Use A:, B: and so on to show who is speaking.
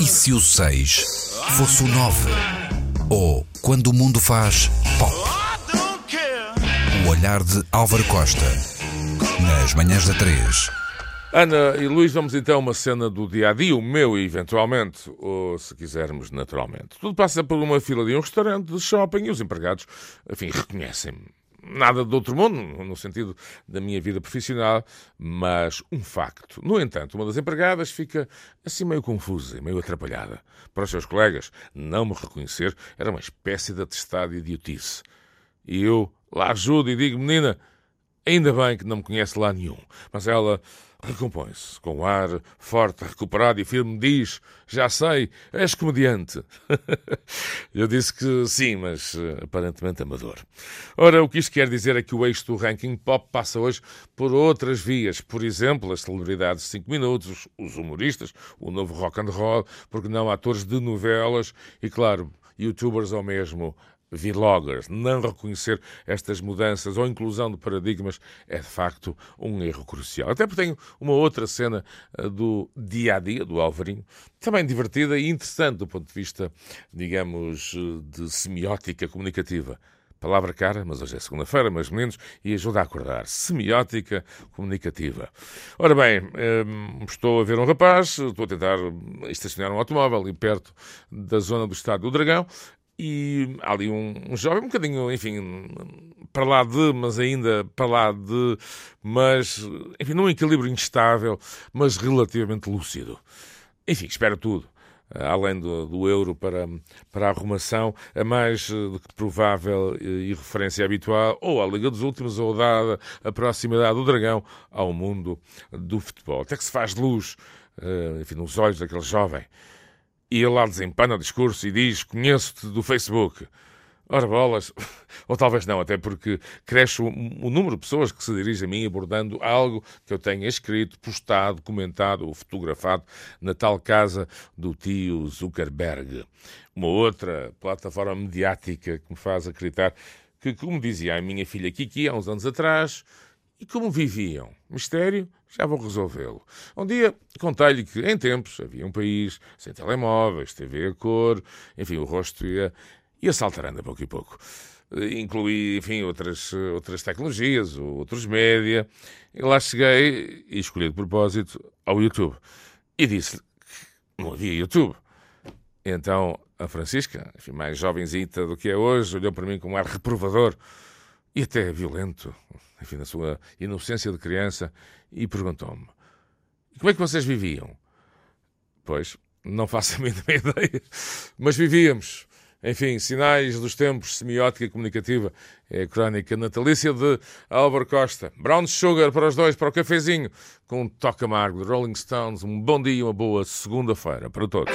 A: E se o 6 fosse o 9? Ou quando o mundo faz pop? O olhar de Álvaro Costa. Nas manhãs da 3.
B: Ana e Luís, vamos então a uma cena do dia a dia, o meu eventualmente, ou se quisermos, naturalmente. Tudo passa por uma fila de um restaurante de shopping e os empregados, enfim, reconhecem-me. Nada de outro mundo, no sentido da minha vida profissional, mas um facto. No entanto, uma das empregadas fica assim meio confusa e meio atrapalhada. Para os seus colegas, não me reconhecer era uma espécie de atestado de idiotice. E eu lá ajudo e digo, menina, ainda bem que não me conhece lá nenhum. Mas ela recompõe-se, com um ar forte, recuperado e firme, diz: Já sei, és comediante. Eu disse que sim, mas uh, aparentemente amador. Ora, o que isto quer dizer é que o eixo do ranking pop passa hoje por outras vias. Por exemplo, as celebridades de 5 minutos, os humoristas, o novo rock and roll, porque não atores de novelas e, claro, youtubers ou mesmo vloggers. Não reconhecer estas mudanças ou inclusão de paradigmas é de facto um erro crucial. Até porque tenho uma outra cena eh, do dia a dia do Alvarinho, também divertida e interessante do ponto de vista, digamos, eh, de semiótica comunicativa. Palavra cara, mas hoje é segunda-feira, meus meninos, e ajuda a acordar. Semiótica comunicativa. Ora bem, hum, estou a ver um rapaz, estou a tentar estacionar um automóvel ali perto da zona do Estado do Dragão, e há ali um, um, jovem, um bocadinho, enfim, para lá de, mas ainda para lá de, mas, enfim, num equilíbrio instável, mas relativamente lúcido. Enfim, espera tudo. Além do, do, euro para, para a arrumação, a mais do que provável e referência habitual, ou à Liga dos Últimos, ou dada a proximidade do Dragão ao mundo do futebol. Até que se faz luz, eh, enfim, nos olhos daquele jovem e ele lá desempana o discurso e diz: Conheço-te do Facebook. Ora bolas, ou talvez não, até porque cresce o, o, número de pessoas que se dirigem a mim abordando algo que eu tenha escrito, postado, comentado ou fotografado na tal casa do tio Zuckerberg. Uma outra plataforma mediática que me faz acreditar que, como dizia a minha filha Kiki há uns anos atrás, e como viviam? Mistério? Já vou resolvê-lo. Um dia contei-lhe que, em tempos, havia um país sem telemóveis, TV a cor, enfim, o rosto ia, ia saltarando a pouco e pouco. Incluí, enfim, outras, outras tecnologias, outros média. E lá cheguei e escolhi de propósito ao YouTube. E disse que não havia YouTube. Então a Francisca, enfim, mais jovenzita do que é hoje, olhou para mim com um ar reprovador e até violento enfim, na sua inocência de criança, e perguntou-me: como é que vocês viviam? Pois, não faço a mínima ideia, mas vivíamos. Enfim, sinais dos tempos, semiótica comunicativa, é a crónica natalícia de Álvaro Costa. Brown Sugar para os dois, para o cafezinho, com um toque amargo de Rolling Stones. Um bom dia e uma boa segunda-feira para todos.